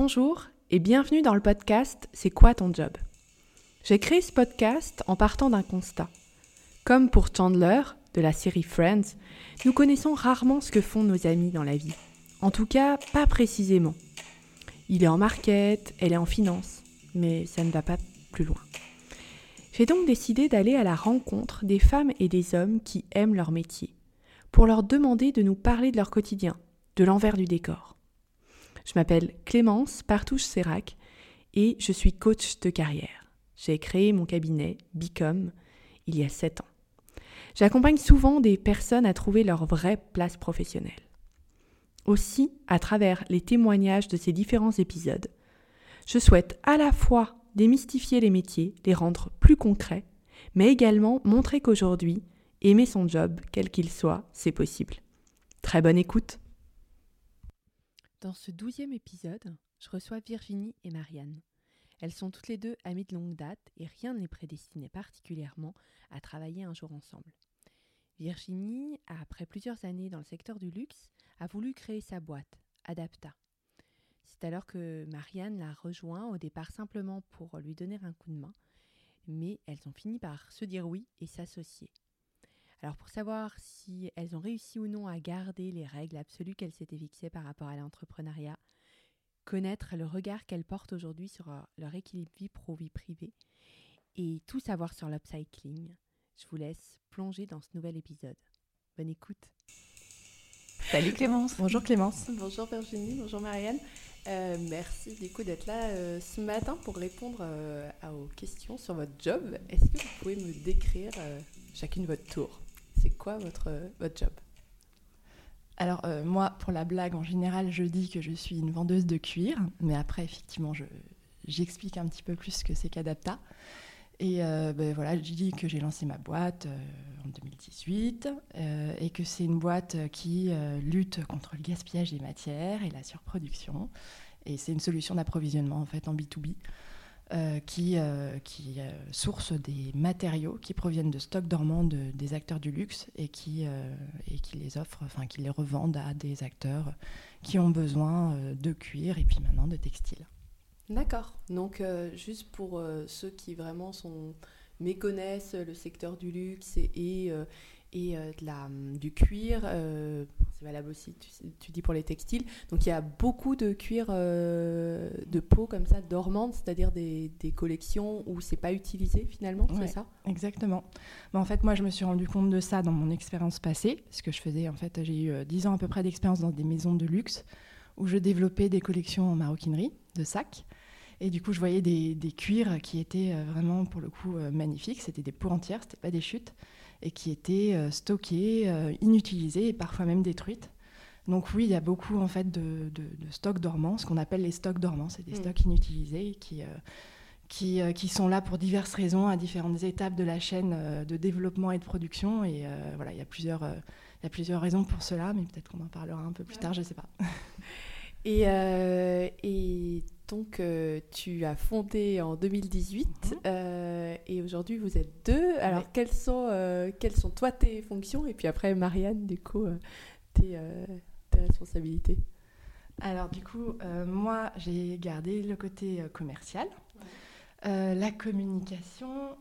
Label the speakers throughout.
Speaker 1: Bonjour et bienvenue dans le podcast C'est quoi ton job? J'ai créé ce podcast en partant d'un constat. Comme pour Chandler de la série Friends, nous connaissons rarement ce que font nos amis dans la vie. En tout cas, pas précisément. Il est en market, elle est en finance, mais ça ne va pas plus loin. J'ai donc décidé d'aller à la rencontre des femmes et des hommes qui aiment leur métier, pour leur demander de nous parler de leur quotidien, de l'envers du décor. Je m'appelle Clémence Partouche-Sérac et je suis coach de carrière. J'ai créé mon cabinet Bicom il y a sept ans. J'accompagne souvent des personnes à trouver leur vraie place professionnelle. Aussi, à travers les témoignages de ces différents épisodes, je souhaite à la fois démystifier les métiers, les rendre plus concrets, mais également montrer qu'aujourd'hui, aimer son job, quel qu'il soit, c'est possible. Très bonne écoute dans ce douzième épisode, je reçois Virginie et Marianne. Elles sont toutes les deux amies de longue date et rien ne les prédestinait particulièrement à travailler un jour ensemble. Virginie, après plusieurs années dans le secteur du luxe, a voulu créer sa boîte, Adapta. C'est alors que Marianne l'a rejoint au départ simplement pour lui donner un coup de main, mais elles ont fini par se dire oui et s'associer. Alors pour savoir si elles ont réussi ou non à garder les règles absolues qu'elles s'étaient fixées par rapport à l'entrepreneuriat, connaître le regard qu'elles portent aujourd'hui sur euh, leur équilibre vie pro-vie privée et tout savoir sur l'upcycling, je vous laisse plonger dans ce nouvel épisode. Bonne écoute.
Speaker 2: Salut Clémence.
Speaker 1: Bonjour Clémence.
Speaker 3: Bonjour Virginie, bonjour Marianne. Euh, merci du coup d'être là euh, ce matin pour répondre à, aux questions sur votre job. Est-ce que vous pouvez me décrire chacune votre tour? C'est quoi votre, votre job?
Speaker 2: Alors euh, moi, pour la blague, en général, je dis que je suis une vendeuse de cuir, mais après, effectivement, j'explique un petit peu plus ce que c'est qu'Adapta. Et euh, ben, voilà, je dis que j'ai lancé ma boîte euh, en 2018 et que c'est une boîte qui lutte contre le gaspillage des matières et la surproduction. Et c'est une solution d'approvisionnement en fait en B2B. Euh, qui, euh, qui euh, source des matériaux qui proviennent de stocks dormants des acteurs du luxe et qui, et qui les offrent, enfin qui les revendent à des acteurs qui ont besoin de cuir et puis maintenant de textile.
Speaker 3: D'accord. Donc juste pour ceux qui vraiment sont méconnaissent le secteur du luxe et de la, du cuir, c'est valable aussi, tu, dis pour les textiles. Donc il y a beaucoup de cuir euh, de peau comme ça, dormante, c'est-à-dire des, collections où c'est pas utilisé finalement, c'est ça?
Speaker 2: Exactement. Mais en fait, moi, je me suis rendu compte de ça dans mon expérience passée, ce que je faisais, en fait, j'ai eu 10 euh, ans à peu près d'expérience dans des maisons de luxe où je développais des collections en maroquinerie de sacs. Et du coup, je voyais des, des cuirs qui étaient euh, vraiment, pour le coup, magnifiques. C'était des peaux entières, c'était pas des chutes et qui étaient euh, stockées, euh, inutilisées et parfois même détruites. Donc oui, il y a beaucoup en fait de, stocks dormants, ce qu'on appelle les stocks dormants, c'est des mm. stocks inutilisés qui, euh, qui, qui, sont là pour diverses raisons à différentes étapes de la chaîne de développement et de production. Et voilà, il y, a plusieurs, il y a plusieurs raisons pour cela, mais peut-être qu'on en parlera un peu plus tard, je ne sais pas.
Speaker 3: Et, et donc, euh, tu as fondé en 2018 mhm. euh, et aujourd'hui vous êtes deux. Alors, quelles, sont, euh, quelles sont toi tes fonctions et puis après Marianne, du coup, tes, tes, responsabilités?
Speaker 2: Alors, du coup, moi j'ai gardé le côté commercial, la communication,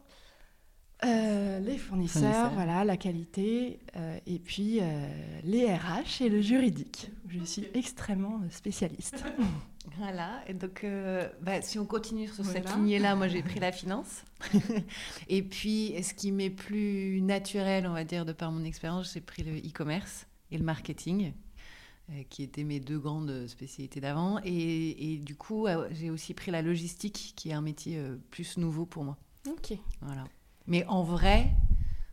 Speaker 2: les fournisseurs, voilà, la qualité, et puis les RH et le juridique. Je suis extrêmement spécialiste.
Speaker 4: Voilà, et donc euh, bah, si on continue sur cette lignée-là, moi j'ai pris la finance. et puis, ce qui m'est plus naturel, on va dire, de par mon expérience, j'ai pris le e-commerce et le marketing, euh, qui étaient mes deux grandes spécialités d'avant. Et, du coup, euh, j'ai aussi pris la logistique, qui est un métier plus nouveau pour moi.
Speaker 3: Ok.
Speaker 4: Voilà. Mais en vrai,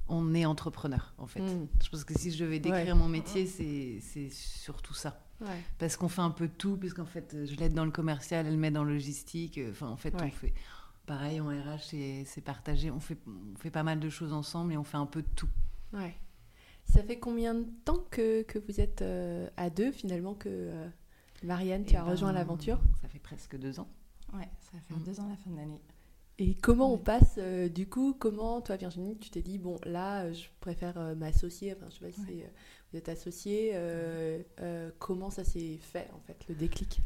Speaker 4: on est entrepreneur, en fait. Hmm. Je pense que si je devais décrire mon métier, c'est surtout ça. Parce qu'on fait un peu de tout, puisqu'en fait, je l'aide dans le commercial, elle met dans le logistique. Enfin, en fait, on fait. Pareil, en RH, c'est partagé. On fait, on fait pas mal de choses ensemble et on fait un peu de tout.
Speaker 3: Ouais. Ça fait combien de temps que, que vous êtes euh, à deux, finalement, que euh, Marianne, tu as eh rejoint ben, l'aventure?
Speaker 4: Ça fait presque deux ans.
Speaker 2: Ouais, ça fait mm. deux ans à la fin de l'année.
Speaker 3: Et comment on passe, euh, du coup, comment, toi Virginie, tu t'es dit, bon, là, je préfère m'associer, enfin, je sais pas si vous êtes associée, comment ça s'est fait, en fait, le déclic?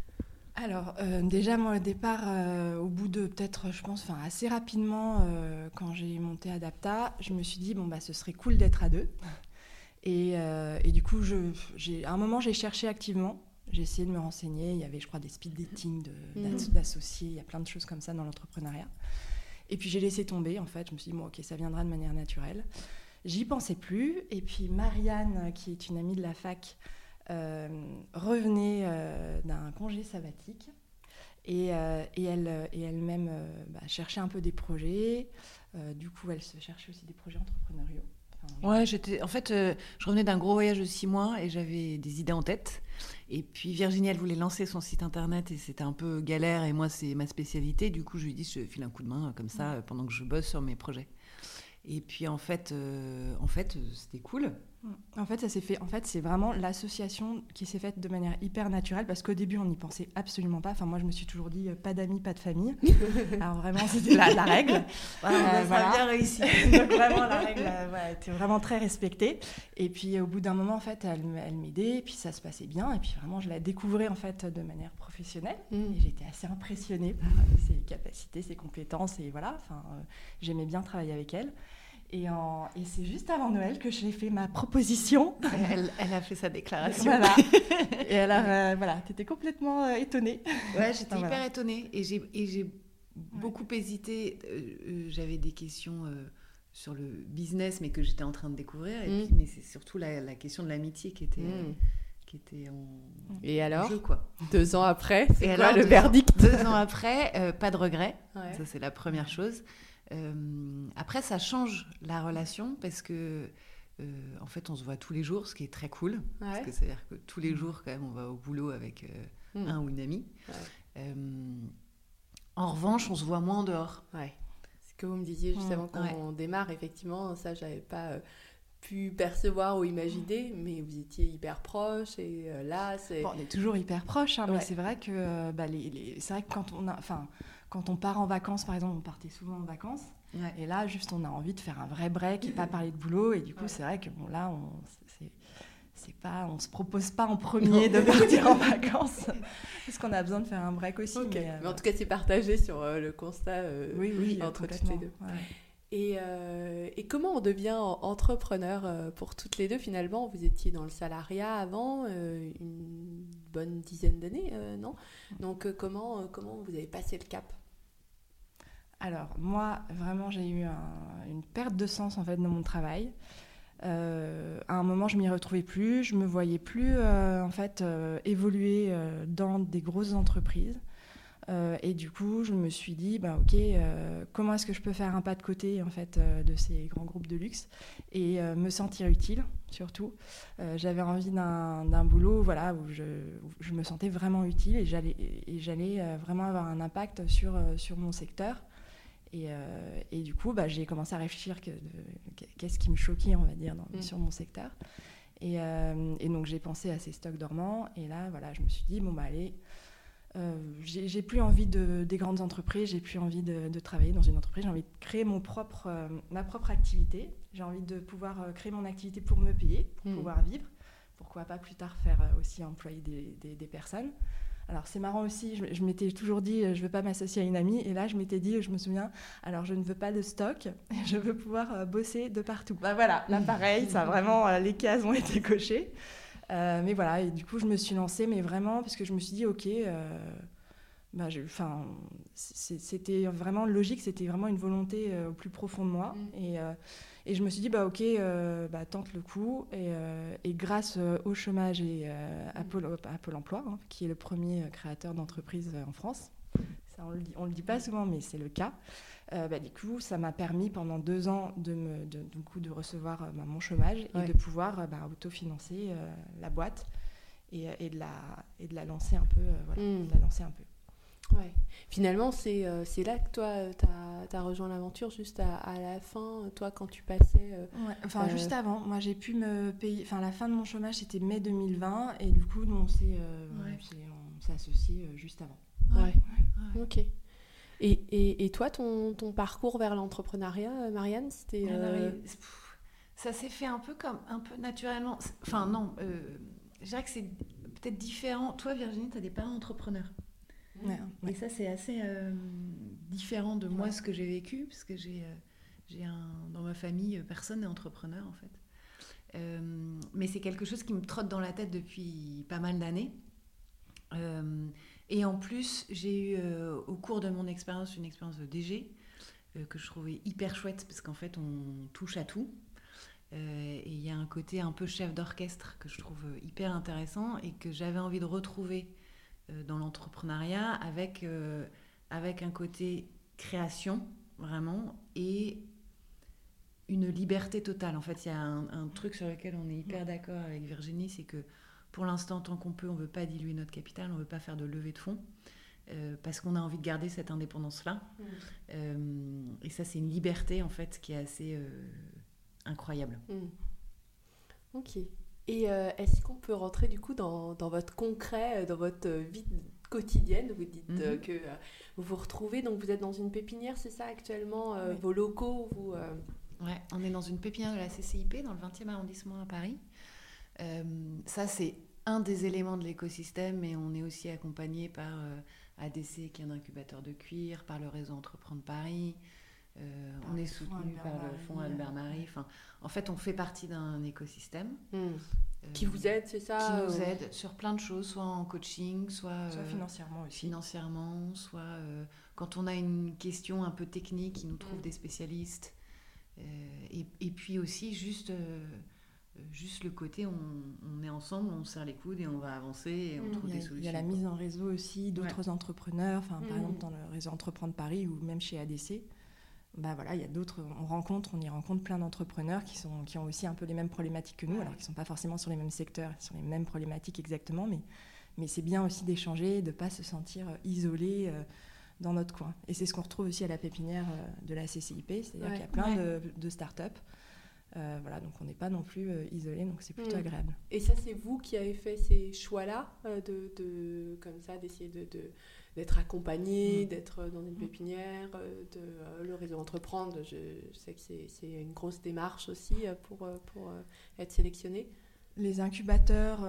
Speaker 2: Alors, euh, déjà, moi, au départ, euh, au bout de peut-être, je pense, enfin, assez rapidement, euh, quand j'ai monté Adapta, je me suis dit, bon, bah, ce serait cool d'être à deux. Et, et du coup, je, à un moment, j'ai cherché activement. J'ai essayé de me renseigner. Il y avait, je crois, des speed dating mhm. d'associés. Il y a plein de choses comme ça dans l'entrepreneuriat. Et puis, j'ai laissé tomber, en fait. Je me suis dit, bon, ok, ça viendra de manière naturelle. J'y pensais plus. Et puis, Marianne, qui est une amie de la fac, euh, revenait euh, d'un congé sabbatique et, euh, et elle et elle-même bah, cherchait un peu des projets. du coup, elle se cherchait aussi des projets entrepreneuriaux.
Speaker 4: Ouais, j'étais. En fait, je revenais d'un gros voyage de six mois et j'avais des idées en tête. Et puis Virginie, elle voulait lancer son site internet et c'était un peu galère. Et moi, c'est ma spécialité. Du coup, je lui dit, je file un coup de main comme ça pendant que je bosse sur mes projets. Et puis en fait, en fait, c'était cool.
Speaker 2: En fait, ça s'est fait. En fait, c'est vraiment l'association qui s'est faite de manière hyper naturelle parce qu'au début, on n'y pensait absolument pas. Enfin, moi, je me suis toujours dit euh, pas d'amis, pas de famille. Alors vraiment, c'était la, règle.
Speaker 4: Voilà, on a bien réussi.
Speaker 2: Donc vraiment, la règle euh, était vraiment très respectée. Et puis, au bout d'un moment, en fait, elle, elle m'aidait, et puis ça se passait bien. Et puis vraiment, je la découvrais en fait de manière professionnelle. Mm. Et j'étais assez impressionnée par euh, ses capacités, ses compétences, et voilà. Enfin, j'aimais bien travailler avec elle. Et, et c'est juste avant Noël que je lui ai fait ma proposition.
Speaker 4: Elle, elle, a fait sa déclaration.
Speaker 2: Voilà. et alors, euh, voilà, tu étais complètement euh, étonnée.
Speaker 4: Ouais, j'étais hyper étonnée. Et j'ai beaucoup hésité. Euh, j'avais des questions sur le business, mais que j'étais en train de découvrir. Et mm. puis, mais c'est surtout la, la, question de l'amitié qui était. Mm. Qui était en,
Speaker 3: et alors
Speaker 4: jeu, quoi.
Speaker 3: Deux ans après, c'est quoi le verdict
Speaker 4: Deux ans après, pas de regret. Ça, c'est la première chose. Euh, après, ça change la relation parce que, euh, en fait, on se voit tous les jours, ce qui est très cool. Parce que c'est-à-dire que tous les jours, quand même, on va au boulot avec euh, mm. un ou une amie. en revanche, on se voit moins dehors.
Speaker 3: Ouais. Ce que vous me disiez juste mm. avant qu'on démarre, effectivement, ça, j'avais pas pu percevoir ou imaginer, mais vous étiez hyper proches et là, c'est...
Speaker 2: on est toujours hyper proches, hein, mais c'est vrai que bah, c'est vrai que quand on a... Enfin, quand on part en vacances, par exemple, on partait souvent en vacances. Et là, juste, on a envie de faire un vrai break et pas parler de boulot. Et du coup, c'est vrai que bon, là, on c'est pas, on se propose pas en premier de partir en vacances. Parce qu'on a besoin de faire un break aussi.
Speaker 3: Mais, en tout cas, c'est partagé sur euh, le constat euh,
Speaker 2: oui, oui,
Speaker 3: entre toutes les deux. Et, euh, et, comment on devient entrepreneur pour toutes les deux finalement? Vous étiez dans le salariat avant une bonne dizaine d'années, non? Donc comment, comment vous avez passé le cap?
Speaker 2: Alors, moi, vraiment, j'ai eu une perte de sens en fait dans mon travail. Euh, à un moment, je m'y retrouvais plus, je me voyais plus euh, en fait euh, évoluer dans des grosses entreprises. et du coup, je me suis dit, bah, ok, comment est-ce que je peux faire un pas de côté en fait de ces grands groupes de luxe et me sentir utile, surtout. J'avais envie d'un boulot, voilà, où je, me sentais vraiment utile et j'allais vraiment avoir un impact sur mon secteur. Euh, et, du coup, bah, j'ai commencé à réfléchir qu'est-ce qui me choquait, on va dire, mm. sur mon secteur. Euh, et, donc, j'ai pensé à ces stocks dormants. Et là, voilà, je me suis dit, bon, bah, allez, euh, j'ai plus envie de, des grandes entreprises, j'ai plus envie de, travailler dans une entreprise, j'ai envie de créer mon propre, ma propre activité. J'ai envie de pouvoir créer mon activité pour me payer, pour mm. pouvoir vivre. Pourquoi pas plus tard faire aussi employer des, des personnes. Alors c'est marrant aussi, je, m'étais toujours dit, euh, je ne veux pas m'associer à une amie, et là je m'étais dit, je me souviens, alors je ne veux pas de stock, je veux pouvoir euh, bosser de partout. Bah voilà, là pareil, ça vraiment, euh, les cases ont été cochées. mais voilà, et du coup je me suis lancée, mais vraiment, parce que je me suis dit, ok, bah, c'était vraiment logique, c'était vraiment une volonté au plus profond de moi. Mm. Et, et je me suis dit, bah, ok, euh, bah, tente le coup. Et, euh, grâce euh, au chômage et à Pôle, emploi, hein, qui est le premier créateur d'entreprise en France, ça, on ne le, le, dit pas souvent, mais c'est le cas. Bah, du coup, ça m'a permis pendant deux ans de, me, de, coup, de recevoir bah, mon chômage et de pouvoir bah, autofinancer la boîte et, et, de la, et de la lancer un peu. Voilà, mm. de la lancer un peu.
Speaker 3: Ouais. Finalement, c'est euh, là que toi, tu as, rejoint l'aventure, juste à, à, la fin, toi, quand tu passais... Euh,
Speaker 2: enfin, euh, juste avant. Moi, j'ai pu me payer... Enfin, la fin de mon chômage, c'était mai 2020, et du coup, on s'est associé juste avant.
Speaker 3: Ouais. Ok. Et, et, et, toi, ton, ton parcours vers l'entrepreneuriat, Marianne, c'était...
Speaker 4: Ça s'est fait un peu comme... un peu naturellement. Enfin, non, je dirais que c'est peut-être différent. Toi, Virginie, tu as des parents entrepreneurs? Et ça, c'est assez différent de moi, ce que j'ai vécu, parce que j'ai, j'ai un, dans ma famille, personne n'est entrepreneur, en fait. mais c'est quelque chose qui me trotte dans la tête depuis pas mal d'années. et en plus, j'ai eu au cours de mon expérience une expérience de DG que je trouvais hyper chouette parce qu'en fait, on touche à tout. Euh, et il y a un côté un peu chef d'orchestre que je trouve hyper intéressant et que j'avais envie de retrouver euh, dans l'entrepreneuriat avec, euh, avec un côté création, vraiment, et une liberté totale. En fait, il y a un, truc sur lequel on est hyper d'accord avec Virginie, c'est que pour l'instant, tant qu'on peut, on ne veut pas diluer notre capital, on ne veut pas faire de levée de fonds. parce qu'on a envie de garder cette indépendance-là. Mmh. et ça, c'est une liberté, en fait, qui est assez incroyable.
Speaker 3: Hmm. Ok. Et euh, est-ce qu'on peut rentrer du coup dans, dans, votre concret, euh, dans votre vie quotidienne? Vous dites euh, mhm. que vous vous retrouvez, donc vous êtes dans une pépinière, c'est ça actuellement Vos locaux vous,
Speaker 4: Ouais, on est dans une pépinière de la CCIP, dans le 20e arrondissement à Paris. ça, c'est un des éléments de l'écosystème, mais on est aussi accompagné par ADC, qui est un incubateur de cuir, par le réseau Entreprendre Paris, euh, on est soutenu par le fonds Albert Marie. Enfin, en fait, on fait partie d'un écosystème.
Speaker 3: Hmm. Euh, qui vous aide, c'est ça
Speaker 4: Qui nous aide sur plein de choses, soit en coaching, soit,
Speaker 2: soit financièrement aussi.
Speaker 4: Financièrement, soit quand on a une question un peu technique, ils nous trouvent hmm. des spécialistes. Et, et, puis aussi, juste, juste le côté, on, on, est ensemble, on serre les coudes et on va avancer et on hmm. trouve des solutions.
Speaker 2: Il y a la mise en réseau aussi d'autres entrepreneurs, enfin, par exemple dans le réseau Entreprendre Paris ou même chez ADC. Bah voilà, il y a d'autres, on rencontre, on y rencontre plein d'entrepreneurs qui, sont, qui ont aussi un peu les mêmes problématiques que nous, alors qu'ils ne sont pas forcément sur les mêmes secteurs, sur les mêmes problématiques exactement, mais, mais c'est bien aussi d'échanger, de ne pas se sentir euh, isolé euh, dans notre coin. Et c'est ce qu'on retrouve aussi à la pépinière euh, de la CCIP, c'est-à-dire qu'il y a plein de, de start-up. voilà, donc on n'est pas non plus isolé, donc c'est plutôt mm. agréable.
Speaker 3: Et ça, c'est vous qui avez fait ces choix-là, de, de, comme ça, d'essayer de, de d'être accompagné, mm. d'être dans une mm. pépinière, euh, de euh, le réseau entreprendre. Je, sais que c'est une grosse démarche aussi euh, pour, pour être sélectionné.
Speaker 2: Les incubateurs,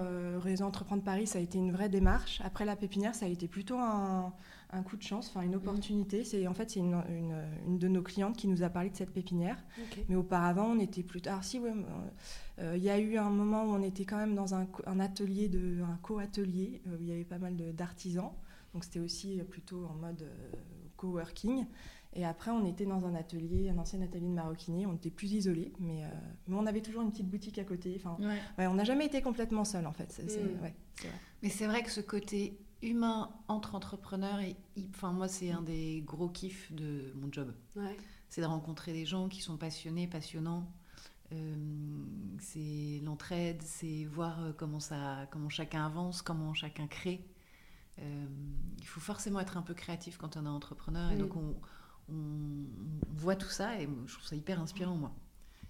Speaker 2: réseau entreprendre Paris, ça a été une vraie démarche. Après la pépinière, ça a été plutôt un, un coup de chance, enfin une mm. opportunité. C'est en fait c'est une, une, de nos clientes qui nous a parlé de cette pépinière. Mais auparavant, on était plus tard. Si, oui, il y a eu un moment où on était quand même dans un, un atelier de un co-atelier où il y avait pas mal d'artisans. Donc c'était aussi plutôt en mode euh, coworking. Et après, on était dans un atelier, un ancien atelier de maroquinerie. On était plus isolés, mais, euh, mais on avait toujours une petite boutique à côté. Enfin, on n'a jamais été complètement seul, en fait. Mm.
Speaker 4: mais c'est vrai que ce côté humain entre entrepreneurs, et, enfin, moi, c'est un des gros kiffs de mon job. C'est de rencontrer des gens qui sont passionnés, passionnants. Euh, c'est l'entraide, c'est voir comment, ça, comment chacun avance, comment chacun crée. Euh, il faut forcément être un peu créatif quand on est entrepreneur. Et donc, on, voit tout ça et je trouve ça hyper inspirant, moi.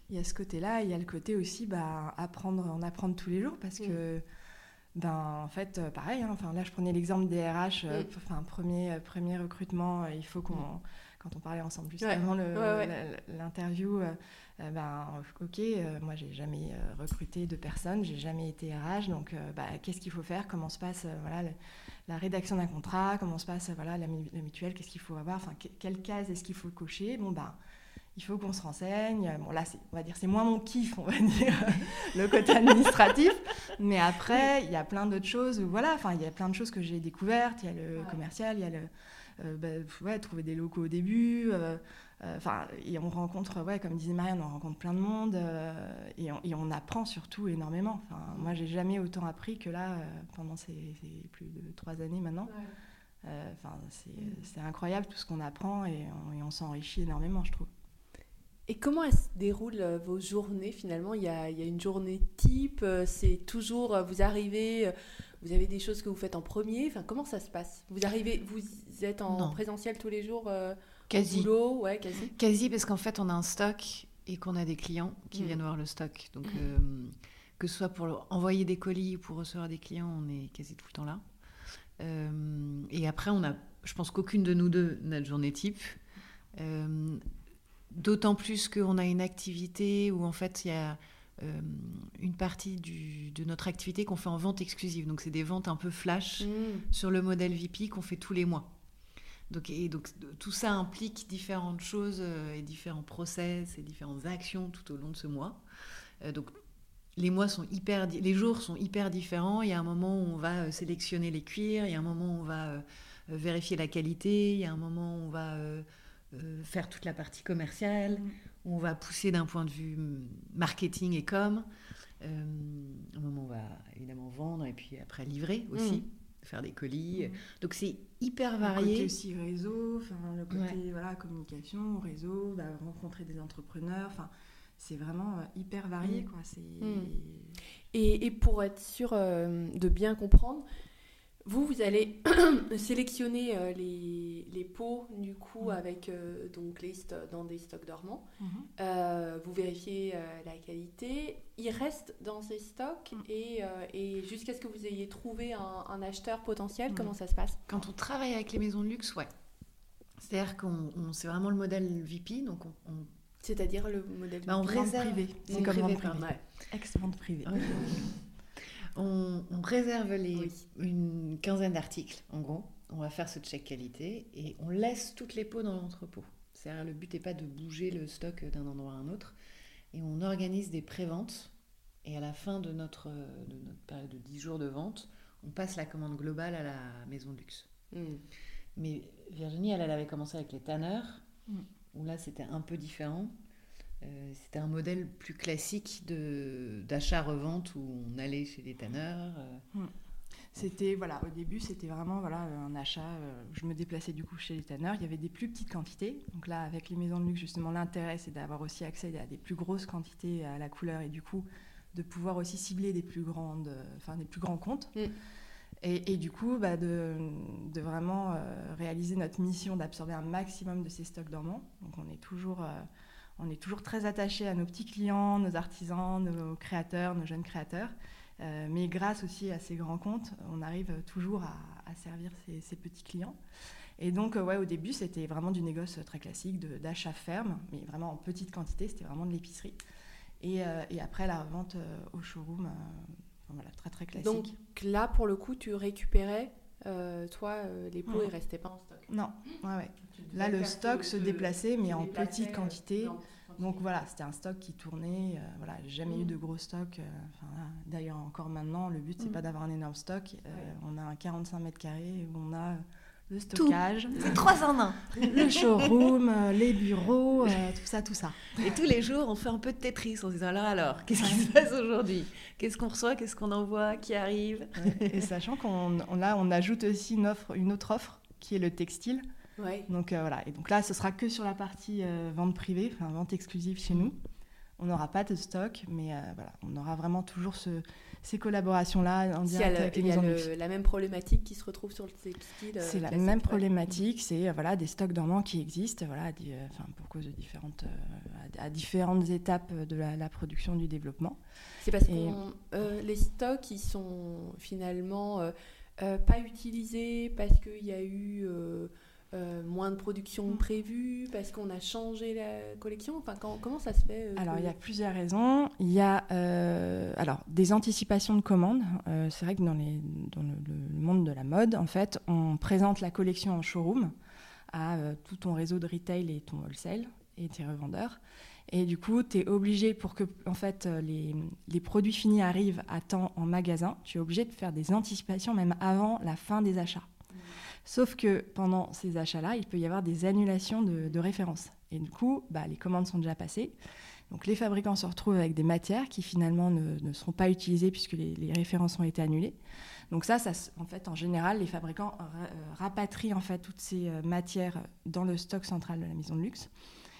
Speaker 2: Il y a ce côté-là, il y a le côté aussi bah, apprendre, en apprendre tous les jours parce que, ben, en fait, euh, pareil, hein, enfin, là je prenais l'exemple des RH, euh, enfin, premier, premier recrutement, il faut qu'on, quand on parlait ensemble juste avant l'interview, ben, ok, moi j'ai jamais recruté de personnes, j'ai jamais été RH, donc bah, qu'est-ce qu'il faut faire, comment se passe voilà, la rédaction d'un contrat, comment se passe voilà, la, mutuelle, qu'est-ce qu'il faut avoir, enfin, quelle case est-ce qu'il faut cocher. Bon, ben, il faut qu'on se renseigne. Bon, là, on va dire, c'est moins mon kiff, on va dire, le côté administratif. Mais après, il y a plein d'autres choses. Voilà, enfin, il y a plein de choses que j'ai découvertes. Il y a le commercial, il y a le. Euh, bah, ouais, trouver des locaux au début. Euh, enfin, et on rencontre, ouais, comme disait Marianne, on rencontre plein de monde et on, et, on, apprend surtout énormément. Enfin, moi, j'ai jamais autant appris que là pendant ces, plus de trois années maintenant. Enfin, c'est incroyable tout ce qu'on apprend et on, on s'enrichit énormément, je trouve.
Speaker 3: Et comment se déroulent vos journées finalement? Il y, a, il y, a, une journée type, c'est toujours, vous arrivez, vous avez des choses que vous faites en premier enfin, Comment ça se passe? Vous arrivez, vous êtes en présentiel tous les jours euh,
Speaker 4: Quasi.
Speaker 3: ouais, quasi.
Speaker 4: Quasi parce qu'en fait on a un stock et qu'on a des clients qui mm. viennent voir le stock. Donc mm. euh, que ce soit pour envoyer des colis ou pour recevoir des clients, on est quasi tout le temps là. Euh, et après on a, je pense qu'aucune de nous deux n'a de journée type. D'autant plus qu'on a une activité où en fait il y a euh, une partie de notre activité qu'on fait en vente exclusive. Donc, c'est des ventes un peu flash mm. sur le modèle VP qu'on fait tous les mois. Donc, et donc tout ça implique différentes choses et différents process et différentes actions tout au long de ce mois. donc les mois sont hyper, les jours sont hyper différents. Il y a un moment où on va sélectionner les cuirs, il y a un moment où on va vérifier la qualité, il y a un moment où on va faire toute la partie commerciale, mm. où on va pousser d'un point de vue marketing et com. Euh, un moment, on va évidemment vendre et puis après livrer aussi. Mm. Faire des colis. Mm. Donc c'est hyper varié. Le
Speaker 2: côté aussi réseau, le côté voilà, communication, réseau, bah, rencontrer des entrepreneurs. Enfin, c'est vraiment euh, hyper varié. Quoi.
Speaker 3: Et, et, pour être sûr euh, de bien comprendre, vous, vous allez sélectionner euh, les, les, pots du coup mhm. avec euh, donc les dans des stocks dormants. Mhm. Euh, vous vérifiez la qualité. Il reste dans ces stocks mhm. et, et jusqu'à ce que vous ayez trouvé un, acheteur potentiel, comment ça se passe?
Speaker 4: Quand on travaille avec les maisons de luxe, ouais. C'est-à-dire qu'on c'est vraiment le modèle VP, donc on,
Speaker 3: c'est-à-dire le modèle
Speaker 4: bah, on réserve
Speaker 2: privé.
Speaker 4: C'est comme
Speaker 2: vente privée. Ouais. Ex-vente privée.
Speaker 4: On, réserve les, une quinzaine d'articles, en gros. On va faire ce check qualité et on laisse toutes les pots dans l'entrepôt. C'est-à-dire, le but n'est pas de bouger le stock d'un endroit à un autre. Et on organise des préventes. Et à la fin de notre, de notre période de 10 jours de vente, on passe la commande globale à la maison de luxe. Hmm. Mais Virginie, elle, elle, avait commencé avec les tanneurs, hmm. où là, c'était un peu différent. Euh, c'était un modèle plus classique d'achat-revente où on allait chez les tanneurs. Euh. Hmm.
Speaker 2: C'était voilà, au début c'était vraiment voilà un achat. Euh, je me déplaçais du coup chez les tanneurs. Il y avait des plus petites quantités. Donc là, avec les maisons de luxe, justement, l'intérêt c'est d'avoir aussi accès à des plus grosses quantités à la couleur et du coup de pouvoir aussi cibler des plus grandes, enfin des plus grands comptes. Hmm. Et, du coup, bah, de, de, vraiment réaliser notre mission d'absorber un maximum de ces stocks dormants. Donc on est toujours on est toujours très attaché à nos petits clients, nos artisans, nos créateurs, nos jeunes créateurs. Euh, mais grâce aussi à ces grands comptes, on arrive toujours à, servir ces, petits clients. Et donc, euh, ouais, au début, c'était vraiment du négoce très classique, d'achat ferme, mais vraiment en petite quantité, c'était vraiment de l'épicerie. Et, euh, après, la revente au showroom, voilà, très très classique.
Speaker 3: Donc là, pour le coup, tu récupérais, toi, les pots, ils ne restaient pas en stock
Speaker 2: Non, ouais, ouais. Là, le stock se déplaçait, mais en petite quantité. Donc voilà, c'était un stock qui tournait. Euh, voilà, jamais eu mm. de gros stock. Euh, D'ailleurs, encore maintenant, le but, c'est n'est mm. pas d'avoir un énorme stock. Euh, on a un 45 mètres carrés où on a le stockage.
Speaker 4: C'est trois en un.
Speaker 2: Le showroom, les bureaux, tout ça, tout ça.
Speaker 4: Et tous les jours, on fait un peu de Tetris en se disant alors, alors, qu'est-ce qui se passe aujourd'hui? Qu'est-ce qu'on reçoit? Qu'est-ce qu'on envoie? Qui arrive?
Speaker 2: Et sachant qu'on là, on ajoute aussi une, offre, une autre offre qui est le textile. Donc euh, voilà. Et donc là, ce sera que sur la partie euh, vente privée, enfin vente exclusive chez nous. On n'aura pas de stock, mais euh, voilà, on aura vraiment toujours ces collaborations-là en direct avec les maisons
Speaker 3: Il y a la même problématique qui se retrouve sur le textile.
Speaker 2: c'est la même problématique, c'est voilà des stocks dormants qui existent, voilà, enfin pour cause de différentes à, différentes étapes de la, production du développement.
Speaker 3: C'est parce que les stocks ils sont finalement pas utilisés parce qu'il y a eu euh, moins de production mm. prévue parce qu'on a changé la collection enfin, comment ça se fait
Speaker 2: euh, Alors, il y a plusieurs raisons. Il y a euh, alors, des anticipations de commandes. c'est vrai que dans, les, dans le, monde de la mode, en fait, on présente la collection en showroom à tout ton réseau de retail et ton wholesale et tes revendeurs. Et du coup, tu es obligé, pour que en fait, les, les, produits finis arrivent à temps en magasin, tu es obligé de faire des anticipations même avant la fin des achats. Sauf que pendant ces achats-là, il peut y avoir des annulations de, références. Et du coup, bah, les commandes sont déjà passées. Donc les fabricants se retrouvent avec des matières qui finalement ne, seront pas utilisées puisque les, références ont été annulées. Donc ça, en fait, en général, les fabricants euh, rapatrient en fait toutes ces euh, matières dans le stock central de la maison de luxe.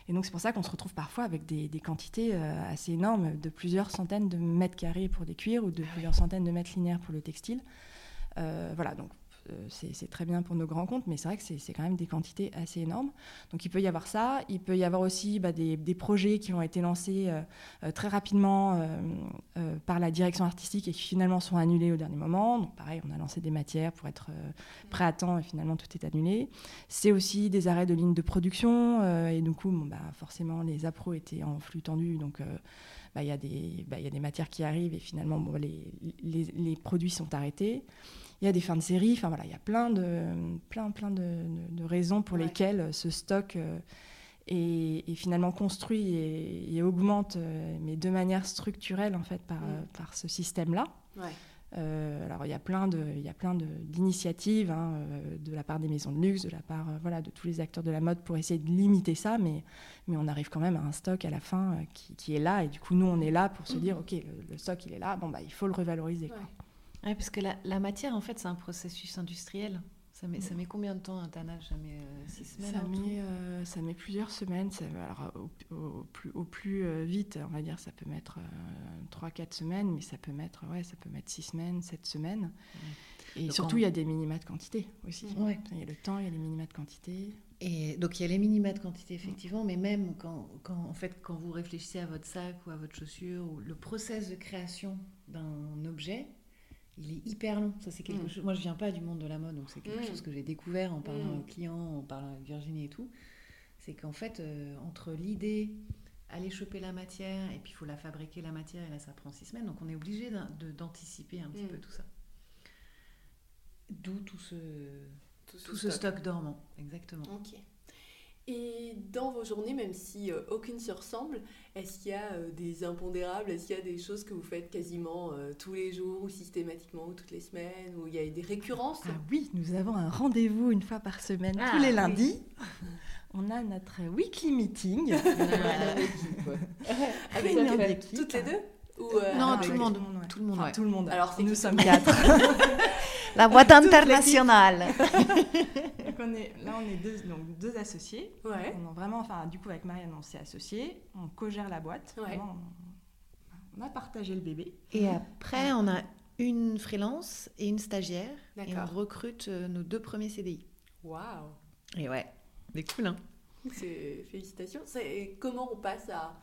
Speaker 2: Et donc c'est pour ça qu'on se retrouve parfois avec des, quantités euh, assez énormes, de plusieurs centaines de mètres carrés pour des cuirs ou de plusieurs centaines de mètres linéaires pour le textile. voilà, donc c'est très bien pour nos grands comptes, mais c'est vrai que c'est quand même des quantités assez énormes. Donc il peut y avoir ça. Il peut y avoir aussi bah, des, projets qui ont été lancés euh, euh, très rapidement par la direction artistique et qui finalement sont annulés au dernier moment. Donc pareil, on a lancé des matières pour être prêt à temps et finalement tout est annulé. C'est aussi des arrêts de lignes de production et du coup, bah, forcément, les appros étaient en flux tendu. Donc bah, il y, bah, y a des matières qui arrivent et finalement les, les produits sont arrêtés. Il y a des fins de série. Enfin voilà, il y a plein de, plein, plein de, raisons pour lesquelles ce stock est, finalement construit et, augmente, mais de manière structurelle en fait par, mm. par ce système-là. Euh, alors il y a plein de, il y a plein d'initiatives hein, euh, de la part des maisons de luxe, de la part euh, voilà de tous les acteurs de la mode pour essayer de limiter ça, mais mais on arrive quand même à un stock à la fin qui, qui, est là et du coup nous on est là pour se dire ok le, stock il est là, bon bah il faut le revaloriser.
Speaker 4: Ouais. parce que la, la, matière en fait c'est un processus industriel. Ça met, ça met combien de temps un tannage? Ça met euh, six semaines
Speaker 2: ça met, euh, ça met plusieurs semaines. Ça, alors, au, plus, au plus euh, vite, on va dire, ça peut mettre 3-4 semaines, mais ça peut mettre, ouais, ça peut mettre 6 semaines, 7 semaines. Et surtout, il y a des minima de quantité aussi. Il y a le temps, il y a les minima de quantité.
Speaker 4: Et donc il y a les minima de quantité effectivement, mais même quand, quand, en fait, quand vous réfléchissez à votre sac ou à votre chaussure, ou le process de création d'un objet, il est hyper long. Ça, c'est quelque mm. chose. Moi, je viens pas du monde de la mode, donc c'est quelque mm. chose que j'ai découvert en parlant aux mm. clients, en parlant avec Virginie et tout. C'est qu'en fait, euh, entre l'idée, aller choper la matière, et puis il faut la fabriquer la matière, et là, ça prend six semaines. Donc, on est obligé d'anticiper un petit peu tout ça. D'où tout ce, tout ce, stock. stock. dormant, exactement.
Speaker 3: Ok. Et dans vos journées, même si euh, aucune se ressemble, est-ce qu'il y a euh, des impondérables? Est-ce qu'il y a des choses que vous faites quasiment euh, tous les jours ou systématiquement ou toutes les semaines Ou il y a des récurrences?
Speaker 2: Ah Oui, nous avons un rendez-vous une fois par semaine, tous ah les lundis. On a notre weekly meeting.
Speaker 3: Avec toutes les deux?
Speaker 4: Non, tout, le monde, tout le monde.
Speaker 2: tout le monde.
Speaker 3: Alors,
Speaker 2: nous sommes quatre.
Speaker 4: La boîte internationale.
Speaker 2: on est, là, on est deux, donc, deux associés. Ouais. On a vraiment, enfin, du coup, avec Marianne, on s'est associés. On co-gère la boîte. on, a partagé le bébé.
Speaker 4: Et après, on a une freelance et une stagiaire. Et on recrute euh, nos deux premiers CDI.
Speaker 3: Waouh
Speaker 4: Et ouais, des cool, hein
Speaker 3: Félicitations. Comment on passe à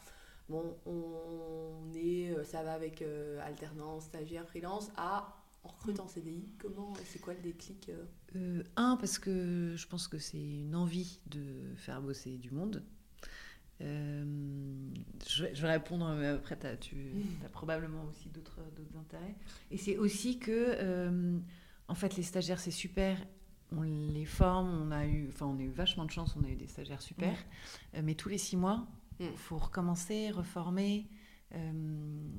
Speaker 3: bon, on est, euh, ça va avec euh, alternance, stagiaire, freelance, à on recrute en CDI. Comment, c'est quoi le déclic
Speaker 4: euh? Un, parce que je pense que c'est une envie de faire bosser du monde. je, vais, répondre, mais après, tu as probablement aussi d'autres intérêts. Et c'est aussi que, en fait, les stagiaires, c'est super. On les forme, on a eu, enfin, on a eu vachement de chance, on a eu des stagiaires super. mais tous les six mois, il mm. faut recommencer, reformer. Euh,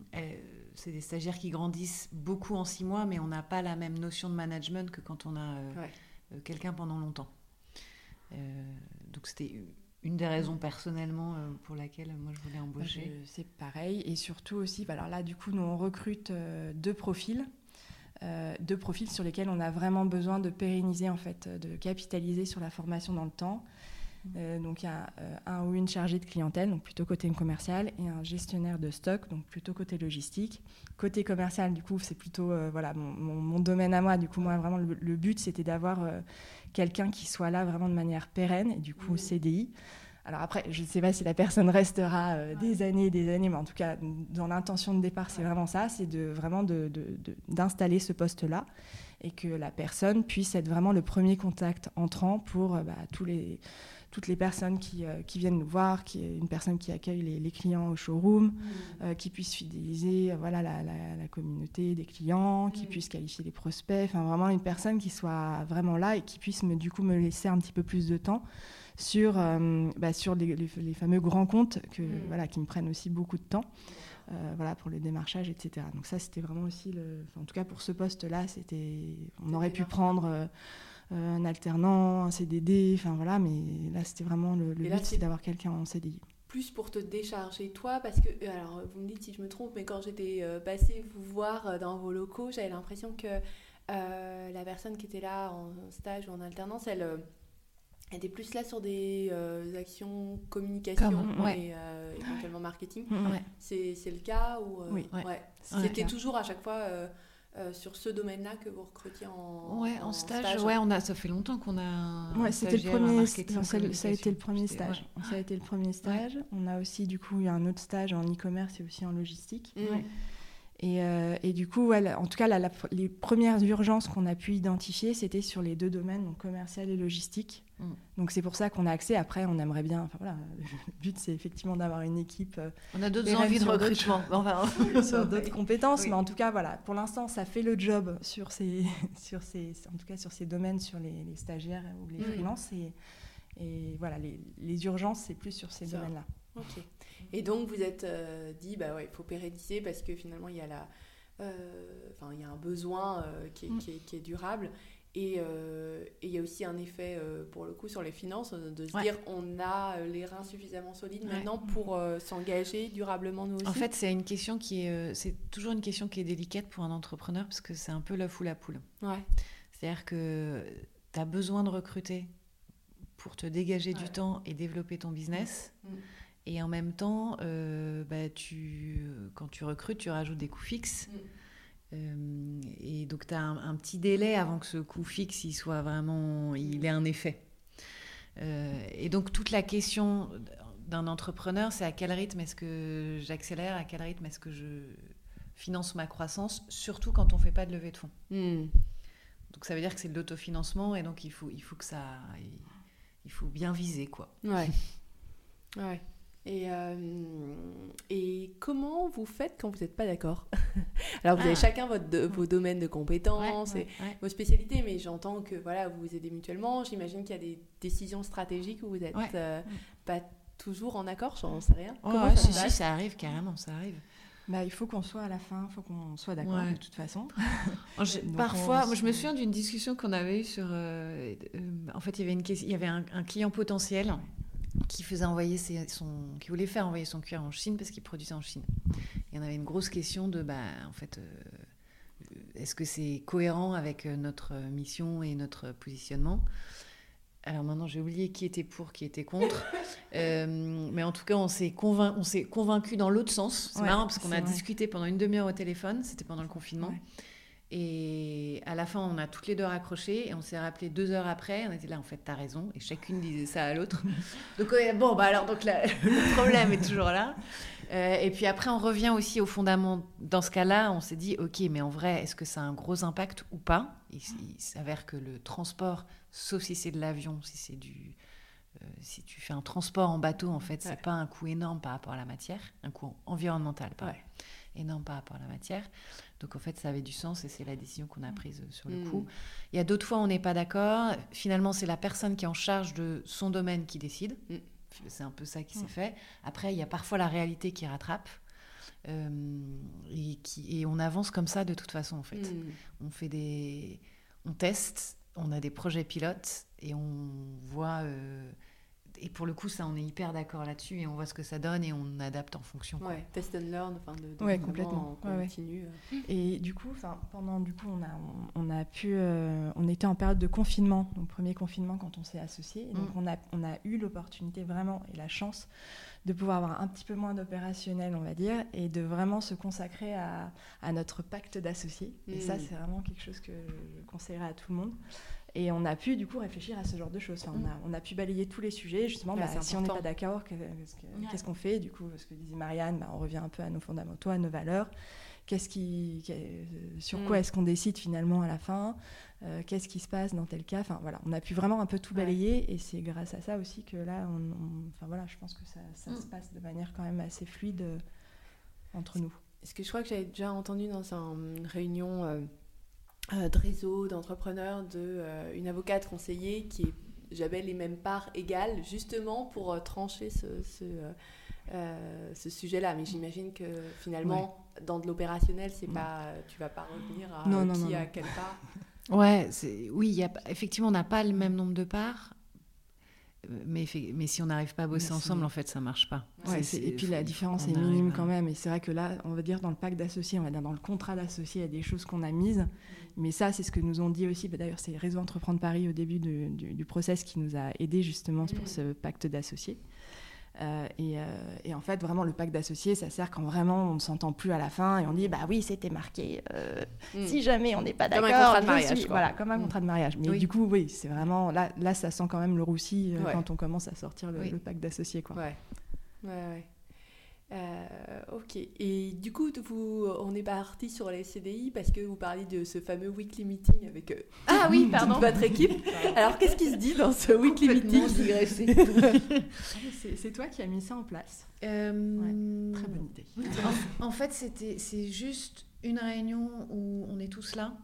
Speaker 4: c'est des stagiaires qui grandissent beaucoup en six mois, mais on n'a pas la même notion de management que quand on a euh, euh, quelqu'un pendant longtemps. donc c'était une des raisons personnellement pour laquelle moi je voulais embaucher.
Speaker 2: C'est pareil. Et surtout aussi, bah, alors là, du coup, nous, on recrute deux profils. deux profils sur lesquels on a vraiment besoin de pérenniser, en fait, de capitaliser sur la formation dans le temps. Euh, donc il y a euh, un ou une chargée de clientèle, donc plutôt côté commercial, et un gestionnaire de stock, donc plutôt côté logistique. Côté commercial, du coup, c'est plutôt euh, voilà mon, domaine à moi. Du coup, moi vraiment le, but c'était d'avoir quelqu'un qui soit là vraiment de manière pérenne, et du coup CDI. Alors après, je ne sais pas si la personne restera des années et des années, mais en tout cas, dans l'intention de départ, c'est vraiment ça, c'est de vraiment d'installer de, ce poste-là et que la personne puisse être vraiment le premier contact entrant pour bah, tous les toutes les personnes qui, euh, qui, viennent nous voir, qui est une personne qui accueille les, clients au showroom, mmh. euh, qui puisse fidéliser euh, voilà, la, la, communauté des clients, qui mmh. puisse qualifier les prospects, enfin vraiment une personne qui soit vraiment là et qui puisse me, du coup me laisser un petit peu plus de temps sur, bah, sur les, les, fameux grands comptes que, mmh. voilà, qui me prennent aussi beaucoup de temps. voilà, pour le démarchage, etc. Donc ça, c'était vraiment aussi, le... en tout cas pour ce poste-là, c'était, on aurait pu prendre un alternant, un CDD, enfin voilà, mais là c'était vraiment le, but, c'est d'avoir quelqu'un en CDI
Speaker 3: plus pour te décharger toi parce que alors vous me dites si je me trompe mais quand j'étais euh, passée vous voir euh, dans vos locaux j'avais l'impression que la personne qui était là en stage ou en alternance elle était plus là sur des actions communication et éventuellement marketing. C'est le cas ou
Speaker 2: oui.
Speaker 3: ouais. c'était toujours à chaque fois euh, sur ce domaine-là que vous recrutiez en,
Speaker 4: ouais, en, stage, Ouais, on a, ça fait longtemps qu'on a.
Speaker 2: Ouais, c'était le premier. Ça, a été le premier stage. Ça a été le premier stage. On a aussi du coup eu un autre stage en e-commerce et aussi en logistique. Et, euh, et, du coup, en tout cas, les premières urgences qu'on a pu identifier, c'était sur les deux domaines, donc commercial et logistique. Mm. Donc c'est pour ça qu'on a accès. Après, on aimerait bien. Enfin voilà, le but c'est effectivement d'avoir une équipe. Euh,
Speaker 4: on a d'autres envies de recrutement,
Speaker 2: sur d'autres compétences, mais en tout cas voilà, pour l'instant, ça fait le job sur ces, sur ces, en tout cas sur ces domaines, sur les, stagiaires ou les mm. freelances et, et voilà, les, les urgences, c'est plus sur ces domaines-là.
Speaker 3: Ok. Et donc, vous êtes euh, dit, bah ouais, il faut pérenniser parce que finalement, il y a, la, euh, enfin, il y a un besoin euh, qui, est, mm. qui, est, qui, est, durable. Et, il y a aussi un effet, pour le coup, sur les finances, de se dire, on a les reins suffisamment solides maintenant pour s'engager durablement nous aussi.
Speaker 4: En fait, c'est une question qui est, c'est toujours une question qui est délicate pour un entrepreneur parce que c'est un peu l'œuf ou la poule.
Speaker 3: Ouais.
Speaker 4: C'est-à-dire que tu as besoin de recruter pour te dégager du temps et développer ton business. Mm. Et en même temps, euh, bah, tu, quand tu recrutes, tu rajoutes des coûts fixes. Mm. Euh, et donc, tu as un, petit délai avant que ce coût fixe il soit vraiment, il ait un effet. Euh, et donc, toute la question d'un entrepreneur, c'est à quel rythme est-ce que j'accélère, à quel rythme est-ce que je finance ma croissance, surtout quand on ne fait pas de levée de fonds. Mm. Donc, ça veut dire que c'est de l'autofinancement et donc il faut, il faut que ça. Il faut bien viser, quoi.
Speaker 3: Ouais. ouais. Et, euh, et comment vous faites quand vous n'êtes pas d'accord? Alors, vous avez ah. chacun votre, vos domaines de compétences et vos spécialités, mais j'entends que voilà, vous vous aidez mutuellement. J'imagine qu'il y a des décisions stratégiques où vous n'êtes euh, pas toujours en accord, j'en sais rien.
Speaker 4: Comment ça, si, ça arrive carrément, ça arrive.
Speaker 2: Bah, il faut qu'on soit à la fin, il faut qu'on soit d'accord de toute façon.
Speaker 4: Parfois, moi, je me souviens d'une discussion qu'on avait eue sur. Euh, en fait, il y avait, une, il y avait un, un client potentiel qui faisait envoyer son, qui voulait faire envoyer son cuir en Chine parce qu'il produisait en Chine. Et on avait une grosse question de, bah, en fait, euh, est-ce que c'est cohérent avec euh, notre mission et notre positionnement? Alors maintenant, j'ai oublié qui était pour, qui était contre. Euh, mais en tout cas, on s'est convaincu, convaincu dans l'autre sens. C'est marrant parce qu'on a discuté pendant une demi-heure au téléphone. C'était pendant le confinement. Et à la fin, on a toutes les deux raccroché et on s'est rappelé deux heures après. On était là, en fait, t'as raison. Et chacune disait ça à l'autre. donc, bon, bah alors, donc le problème est toujours là. Euh, et puis après, on revient aussi au fondament. Dans ce cas-là, on s'est dit, OK, mais en vrai, est-ce que ça a un gros impact ou pas? Il, s'avère que le transport, sauf si c'est de l'avion, si c'est du. Euh, si tu fais un transport en bateau, en fait, c'est pas un coût énorme par rapport à la matière, un coût environnemental, pas énorme par rapport à la matière. Donc en fait, ça avait du sens et c'est la décision qu'on a prise sur le mm. coup. Il y a d'autres fois, on n'est pas d'accord. Finalement, c'est la personne qui est en charge de son domaine qui décide. Mm. C'est un peu ça qui s'est mm. fait. Après, il y a parfois la réalité qui rattrape. Euh, et, qui, et on avance comme ça de toute façon, en fait. On fait des... On teste, on a des projets pilotes et on voit... Euh, et pour le coup, ça, on est hyper d'accord là-dessus et on voit ce que ça donne et on adapte en fonction.
Speaker 3: Ouais, test and learn, enfin, de,
Speaker 2: ouais, complètement. continu. Euh. Et du coup, pendant, du coup, on a, on, a pu, euh, on était en période de confinement, donc premier confinement quand on s'est associé. donc, mm. on a, on a eu l'opportunité vraiment et la chance de pouvoir avoir un petit peu moins d'opérationnel, on va dire, et de vraiment se consacrer à, à notre pacte d'associés. Et ça, mm. c'est vraiment quelque chose que je conseillerais à tout le monde. Et on a pu du coup réfléchir à ce genre de choses. on, a, on, a, pu balayer tous les sujets, justement, bah, si on n'est pas d'accord, qu'est-ce qu'on fait Du coup, ce que disait Marianne, bah, on revient un peu à nos fondamentaux, à nos valeurs. Qu'est-ce qui, sur quoi mm. est-ce qu'on décide finalement à la fin? Euh, Qu'est-ce qui se passe dans tel cas? Enfin voilà, on a pu vraiment un peu tout balayer et c'est grâce à ça aussi que là, on, enfin voilà, je pense que ça, ça se mm. passe de manière quand même assez fluide euh, entre nous.
Speaker 3: Est-ce que je crois que j'avais déjà entendu dans une réunion euh, euh, de réseau, d'entrepreneurs, de euh, une avocate conseillée qui est j'avais les mêmes parts égales justement pour euh, trancher ce, ce, ce sujet-là. Mais j'imagine que finalement, dans de l'opérationnel, c'est pas, tu vas pas revenir à non, qui a quelle part.
Speaker 4: Ouais, oui, y a, effectivement, on n'a pas le même nombre de parts mais, mais si on n'arrive pas à bosser ensemble, en fait, ça marche pas.
Speaker 2: et puis la différence est minime quand même. Et c'est vrai que là, on va dire dans le pacte d'associés, on va dire dans le contrat d'associés, il y a des choses qu'on a mises. Mais ça, c'est ce que nous ont dit aussi. Bah, d'ailleurs, c'est Réseau Entreprendre Paris au début du, du, process qui nous a aidés justement pour mm. ce pacte d'associés. Euh, euh, et, en fait, vraiment, le pacte d'associés, ça sert quand vraiment on ne s'entend plus à la fin et on dit, bah oui, c'était marqué. Euh, mm. Si jamais on n'est pas d'accord.
Speaker 3: Comme un contrat de mariage.
Speaker 2: Voilà, comme un mm. contrat de mariage. Mais du coup, oui, c'est vraiment. Là, là, ça sent quand même le roussi quand on commence à sortir le, pacte d'associés. Quoi.
Speaker 3: Ouais. Ouais, ouais. Euh, ok. Et du coup, vous, on est parti sur les CDI parce que vous parliez de ce fameux weekly meeting avec euh,
Speaker 4: ah oui, pardon.
Speaker 3: votre équipe. Alors, qu'est-ce qui se dit dans ce weekly meeting
Speaker 2: C'est toi qui as mis ça en place.
Speaker 4: Euh,
Speaker 2: très bonne idée.
Speaker 4: En, fait, c'était c'est juste une réunion où on est tous là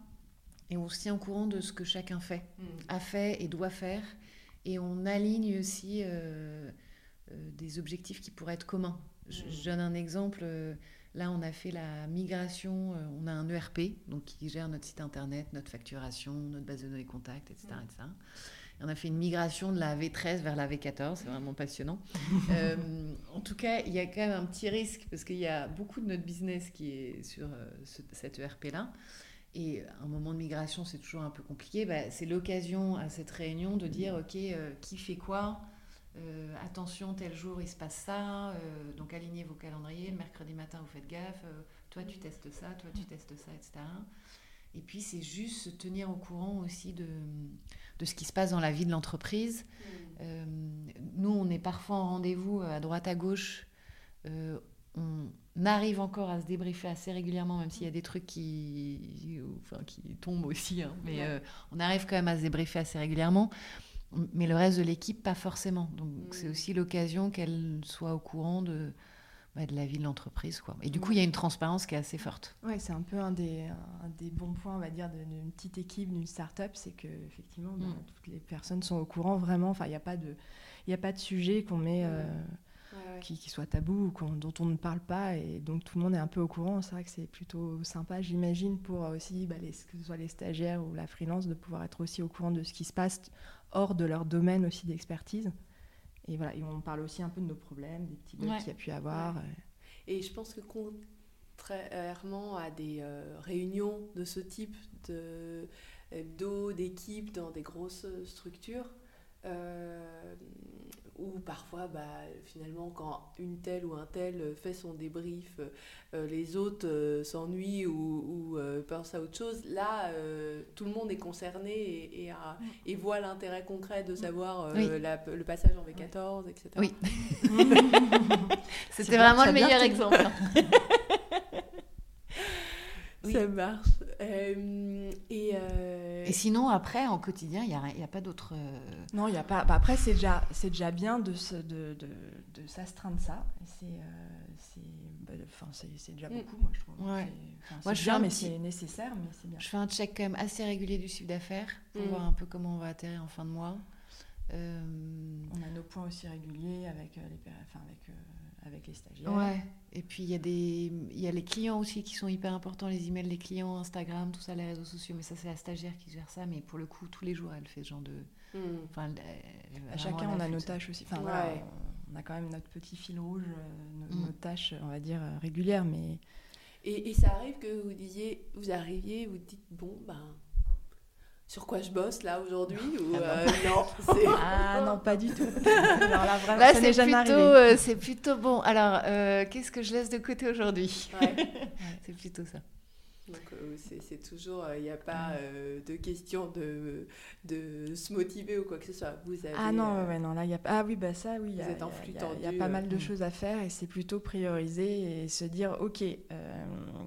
Speaker 4: et on se tient au courant de ce que chacun fait, mm. a fait et doit faire, et on aligne aussi des objectifs qui pourraient être communs. Je, donne un exemple. Euh, là, on a fait la migration. Euh, on a un ERP donc qui gère notre site internet, notre facturation, notre base de données contacts, etc., on a fait une migration de la V13 vers la V14. C'est vraiment passionnant. Euh, en tout cas, il y a quand même un petit risque parce qu'il y a beaucoup de notre business qui est sur cette ERP-là. Et un moment de migration, c'est toujours un peu compliqué. Bah, c'est l'occasion à cette réunion de dire, OK, qui fait quoi? Euh, attention, tel jour il se passe ça, euh, donc alignez vos calendriers, le mercredi matin vous faites gaffe, euh, toi tu testes ça, toi tu testes ça, etc. Et puis c'est juste se tenir au courant aussi de, de ce qui se passe dans la vie de l'entreprise. Mm. nous, on est parfois en rendez-vous à droite, à gauche. on arrive encore à se débriefer assez régulièrement, même s'il y a des trucs qui, enfin, qui tombent aussi. Hein. mais on arrive quand même à se débriefer assez régulièrement mais le reste de l'équipe, pas forcément. Donc mm. c'est aussi l'occasion qu'elle soit au courant de, bah, de la vie de l'entreprise. Quoi. Et du coup, il y a une transparence qui est assez forte.
Speaker 2: Oui, c'est un peu un des, un des bons points, on va dire, d'une petite équipe, d'une start-up, c'est que effectivement, bah, mm. toutes les personnes sont au courant vraiment. Enfin, il n'y a, pas de, a pas de sujet qu'on met... Euh, qui, qui, soit tabou ou dont on ne parle pas et donc tout le monde est un peu au courant. C'est vrai que c'est plutôt sympa, j'imagine, pour aussi bah, les, que ce soit les stagiaires ou la freelance de pouvoir être aussi au courant de ce qui se passe hors de leur domaine aussi d'expertise. Et voilà, et on parle aussi un peu de nos problèmes, des petits bugs qu'il y a pu avoir.
Speaker 3: Et je pense que contrairement à des euh, réunions de ce type de d'eau, d'équipe dans des grosses structures, euh, ou parfois, bah, finalement, quand une telle ou un tel fait son débrief, euh, les autres euh, s'ennuient ou, euh, pensent à autre chose. Là, tout le monde est concerné et, et, voit l'intérêt concret de savoir le passage en V14, etc.
Speaker 4: Oui. C'était vraiment le meilleur exemple.
Speaker 3: Ça marche. Euh,
Speaker 4: euh, et, sinon, après, en quotidien, il n'y a, a, pas d'autre. Euh,
Speaker 2: non, il n'y a pas. Bah, après, c'est déjà, déjà bien de, de, de, de s'astreindre ça. C'est bah, c'est déjà mm. beaucoup, moi, je trouve.
Speaker 4: Ouais.
Speaker 2: Moi, je bien, mais c'est nécessaire, mais c'est bien.
Speaker 4: Je fais un check quand même assez régulier du chiffre d'affaires pour mm. voir un peu comment on va atterrir en fin de mois.
Speaker 2: On a nos points aussi réguliers avec, les, enfin, avec avec les stagiaires.
Speaker 4: Ouais. Et puis il y a des il y a les clients aussi qui sont hyper importants, les emails des clients, Instagram, tout ça, les réseaux sociaux. Mais ça c'est la stagiaire qui gère ça. Mais pour le coup, tous les jours, elle fait ce genre de.
Speaker 2: Hmm. Enfin, à chacun, on a nos tâches aussi. Enfin, voilà, on a quand même notre petit fil rouge, euh, nos, hmm. tâches, on va dire euh, régulières, mais.
Speaker 3: Et, et, ça arrive que vous disiez, vous arriviez, vous dites bon ben sur quoi je bosse là aujourd'hui ou euh, non
Speaker 2: Ah non, pas du tout.
Speaker 4: Alors là, vraiment, là, c'est plutôt, euh, c'est plutôt bon. Alors, euh, qu'est-ce que je laisse de côté aujourd'hui? Ouais. C'est plutôt ça.
Speaker 3: Donc c'est toujours, il n'y a pas de question de, de se motiver ou quoi que ce soit. Vous avez,
Speaker 2: ah non, ouais, non, là, il y a Ah oui, bah ça, oui. Il y, y, a pas mal de choses à faire et c'est plutôt prioriser et se dire, OK,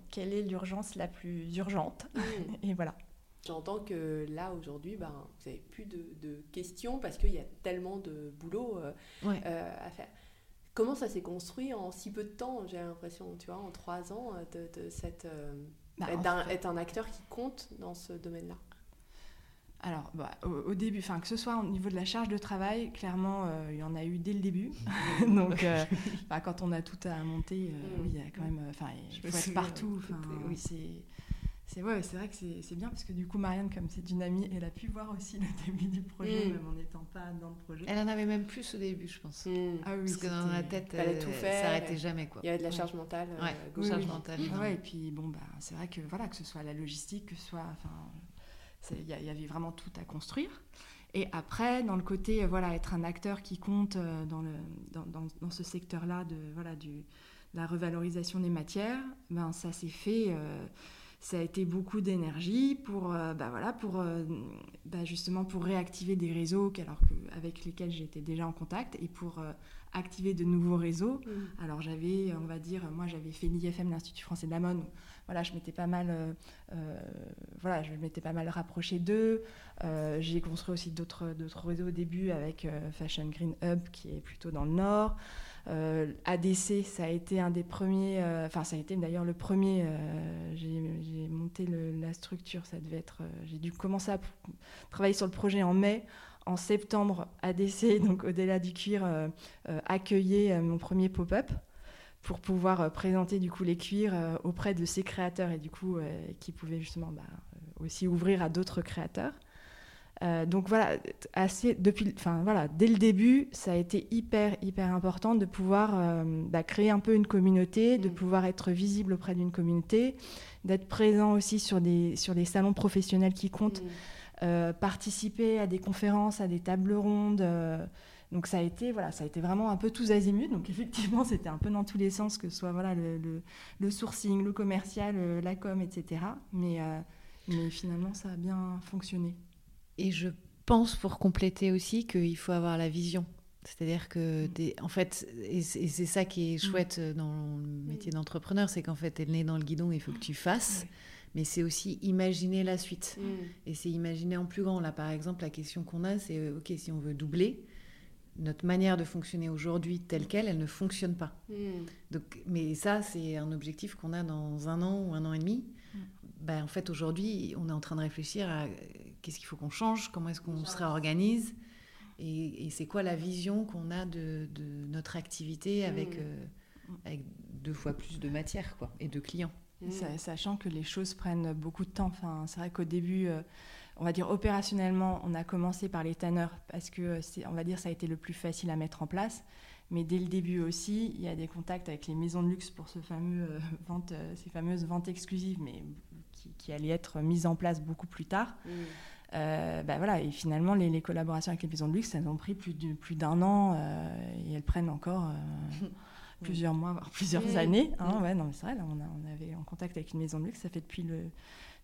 Speaker 2: quelle est l'urgence la plus urgente? Mm. Et voilà.
Speaker 3: J'entends que là, aujourd'hui, ben, vous n'avez plus de, questions parce qu'il y a tellement de boulot euh, euh, à faire. Comment ça s'est construit en si peu de temps, j'ai l'impression, tu vois, en trois ans, euh, de, cette, bah, être, un, acteur qui compte dans ce domaine-là?
Speaker 2: Alors, bah, au, début, enfin que ce soit au niveau de la charge de travail, clairement, il y en a eu dès le début. Donc, bah, quand on a tout à monter, mm. oui, il y a quand même, enfin, il faut être partout. Oui, c'est c'est ouais, c'est vrai que c'est bien parce que du coup Marianne comme c'est une amie elle a pu voir aussi le début du projet mm. même en n'étant pas dans le projet.
Speaker 4: Elle en avait même plus au début je pense.
Speaker 3: Mm.
Speaker 4: ah oui, parce que dans la tête elle tout faire, ça s'arrêtait jamais quoi.
Speaker 3: il y avait de la charge mentale
Speaker 4: ouais,
Speaker 3: euh,
Speaker 4: charge mentale.
Speaker 2: Ouais, et puis bon bah c'est vrai que voilà que ce soit la logistique que ce soit enfin il y, y, avait vraiment tout à construire. Et après dans le côté euh, voilà être un acteur qui compte euh, dans le dans, dans, dans ce secteur là de voilà du la revalorisation des matières ben ça s'est fait ça a été beaucoup d'énergie pour, bah voilà, pour bah justement pour réactiver des réseaux alors que, avec lesquels j'étais déjà en contact et pour activer de nouveaux réseaux. Mmh. Alors j'avais, on va dire, moi j'avais fait l'IFM, l'Institut français de la mode. Voilà, je m'étais pas mal, euh, euh, voilà, je m'étais pas mal rapproché d'eux. Euh, j'ai construit aussi d'autres réseaux au début avec Fashion Green Hub qui est plutôt dans le nord. ADC, ça a été un des premiers, enfin ça a été d'ailleurs le premier. j'ai monté la structure, ça devait être. j'ai dû commencer à travailler sur le projet en mai en septembre, ADC, donc au-delà du cuir, euh, euh, accueillait euh, mon premier pop-up pour pouvoir présenter du coup les cuirs auprès de ces créateurs et du coup qui pouvaient justement bah, aussi ouvrir à d'autres créateurs. Donc voilà, assez, depuis, enfin, voilà, dès le début, ça a été hyper, hyper important de pouvoir bah, créer un peu une communauté, de mm. pouvoir être visible auprès d'une communauté, d'être présent aussi sur des, sur des salons professionnels qui comptent. Mm. Euh, participer à des conférences, à des tables rondes. Euh, donc ça a été voilà, ça a été vraiment un peu tous azimuts. Donc effectivement, c'était un peu dans tous les sens, que ce soit voilà le, le, sourcing, le commercial, euh, la com, etc. Mais, mais finalement, ça a bien fonctionné.
Speaker 4: Et je pense, pour compléter aussi, qu'il faut avoir la vision. C'est-à-dire que, mm. des, en fait, et c'est ça qui est mm. chouette dans le métier d'entrepreneur, c'est qu'en fait, tu es né dans le guidon, il faut que tu fasses mais c'est aussi imaginer la suite. Mm. Et c'est imaginer en plus grand. Là, par exemple, la question qu'on a, c'est euh, OK, si on veut doubler, notre manière de fonctionner aujourd'hui telle qu'elle, elle ne fonctionne pas. Mm. Donc, mais ça, c'est un objectif qu'on a dans un an ou un an et demi. Mm. Ben, en fait, aujourd'hui, on est en train de réfléchir à euh, qu'est-ce qu'il faut qu'on change, comment est-ce qu'on se réorganise, et, c'est quoi la vision qu'on a de, notre activité avec, euh, avec deux fois plus de matière quoi, et de clients.
Speaker 2: Mm. Sachant que les choses prennent beaucoup de temps. Enfin, c'est vrai qu'au début, euh, on va dire opérationnellement, on a commencé par les tanneurs parce que, on va dire, ça a été le plus facile à mettre en place. Mais dès le début aussi, il y a des contacts avec les maisons de luxe pour ce fameux, euh, vente, euh, ces fameuses ventes exclusives, mais qui, qui, allaient être mises en place beaucoup plus tard. Mm. bah voilà, et finalement, les, collaborations avec les maisons de luxe, elles ont pris plus d'un plus an et elles prennent encore plusieurs mois, voire plusieurs années. Hein, ouais, non, c'est vrai, là, on, a, on, avait en contact avec une maison de luxe, ça fait depuis, le,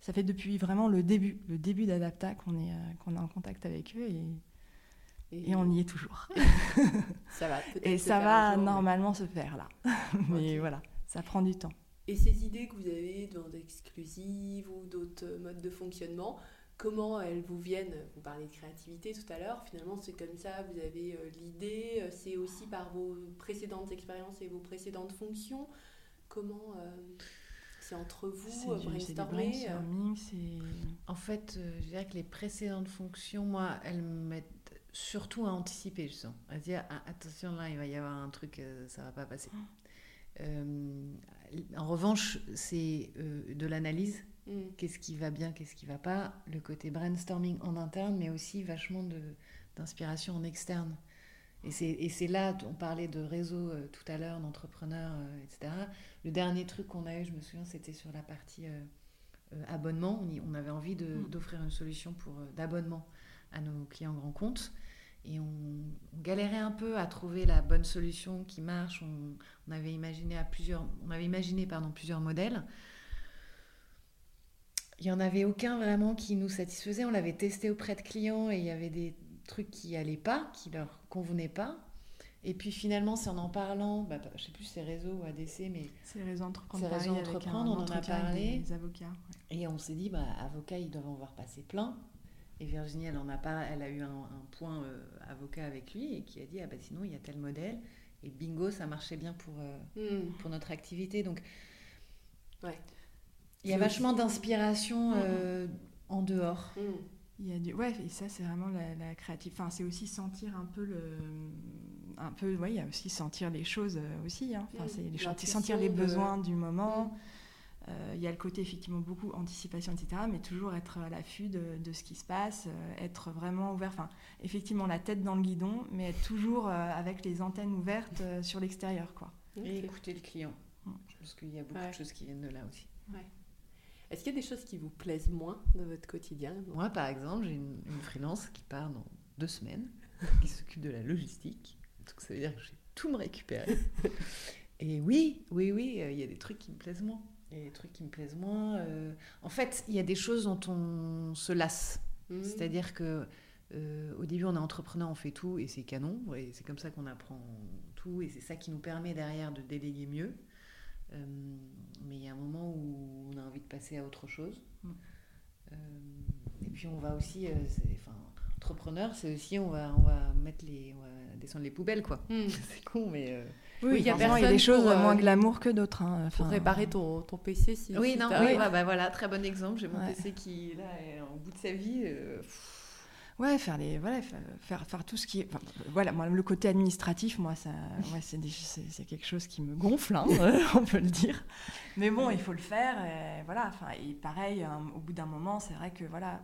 Speaker 2: ça fait depuis vraiment le début, le début d'Adapta qu'on est, euh, qu'on est en contact avec eux et, et, on y est toujours.
Speaker 3: ça va
Speaker 2: Et ça va normalement se faire là. mais voilà, ça prend du temps.
Speaker 3: Et ces idées que vous avez dans d'exclusives ou d'autres modes de fonctionnement, comment elles vous viennent? Vous parlez de créativité tout à l'heure, finalement c'est comme ça, vous avez euh, l'idée, euh, c'est aussi par vos précédentes expériences et vos précédentes fonctions. Comment euh, c'est entre vous, brainstormer
Speaker 4: En fait, je dirais que les précédentes fonctions, moi, elles m'aident surtout à anticiper, je sens. À dire, ah, attention là, il va y avoir un truc, ça va pas passer. Ah. en revanche, c'est de l'analyse Mm. Qu'est-ce qui va bien, qu'est-ce qui va pas. Le côté brainstorming en interne, mais aussi vachement d'inspiration en externe. Et c'est là, on parlait de réseau euh, tout à l'heure, d'entrepreneurs, euh, etc. Le dernier truc qu'on a eu, je me souviens, c'était sur la partie euh, abonnement. On, on, avait envie mm. d'offrir une solution pour d'abonnement à nos clients grands comptes. Et on, galérait un peu à trouver la bonne solution qui marche. On, on avait imaginé à plusieurs, on avait imaginé pardon plusieurs modèles il n'y en avait aucun vraiment qui nous satisfaisait. On l'avait testé auprès de clients et il y avait des trucs qui allaient pas, qui leur convenaient pas. Et puis finalement, c'est en en parlant, bah, je sais plus c'est réseau ou ADC, mais
Speaker 2: c'est réseau entreprendre,
Speaker 4: réseau entreprendre on en a parlé.
Speaker 2: Des avocats.
Speaker 4: Et on s'est dit, bah, avocats, ils doivent en voir passer plein. Et Virginie, elle en a pas, elle a eu un, point euh, avocat avec lui et qui a dit, ah bah sinon il y a tel modèle. Et bingo, ça marchait bien pour, euh, hmm. pour notre activité. Donc,
Speaker 3: ouais.
Speaker 4: Il y a vachement d'inspiration mm, mm. euh, en dehors.
Speaker 2: Mm. Il y a du... Ouais, et ça, c'est vraiment la, la créativité. Enfin, c'est aussi sentir un peu le. Un peu, ouais, il y a aussi sentir les choses aussi. Hein. Enfin, c'est les sentir les besoins du moment. Euh, il y a le côté effectivement beaucoup anticipation, etc. Mais toujours être à l'affût de, de, ce qui se passe, être vraiment ouvert. Enfin, effectivement, la tête dans le guidon, mais être toujours avec les antennes ouvertes sur l'extérieur, quoi.
Speaker 4: Et écouter le client. Je pense qu'il y a beaucoup de choses qui viennent de là aussi.
Speaker 3: Ouais. Est-ce qu'il y a des choses qui vous plaisent moins dans votre quotidien?
Speaker 4: Moi, par exemple, j'ai une, freelance qui part dans deux semaines, qui s'occupe de la logistique. Donc ça veut dire que j'ai tout me récupérer. Et oui, oui, oui, euh, il y a des trucs qui me plaisent moins. Il y a des trucs qui me plaisent moins. en fait, il y a des choses dont on se lasse. Mhm. C'est-à-dire que au début, on est entrepreneur, on fait tout et c'est canon. Et c'est comme ça qu'on apprend tout et c'est ça qui nous permet derrière de déléguer mieux. mais il y a un moment où on a envie de passer à autre chose. Mm. et puis on va aussi, enfin, entrepreneur, c'est aussi on va, on va mettre les, on va descendre les poubelles quoi. Hmm. c'est con, mais euh,
Speaker 2: oui, il y a, des choses euh, moins glamour que d'autres. Hein.
Speaker 3: Enfin, pour réparer ton, ton PC. Si,
Speaker 4: oui, non, oui, bah, bah, voilà, très bon exemple. J'ai mon PC qui là est au bout de sa vie. Euh,
Speaker 2: ouais, faire les, voilà, faire, faire tout ce qui est, voilà, moi le côté administratif, moi ça, ouais, c'est, c'est, quelque chose qui me gonfle, hein, on peut le dire. Mais bon, il faut le faire, et voilà. Enfin, et pareil, au bout d'un moment, c'est vrai que voilà euh,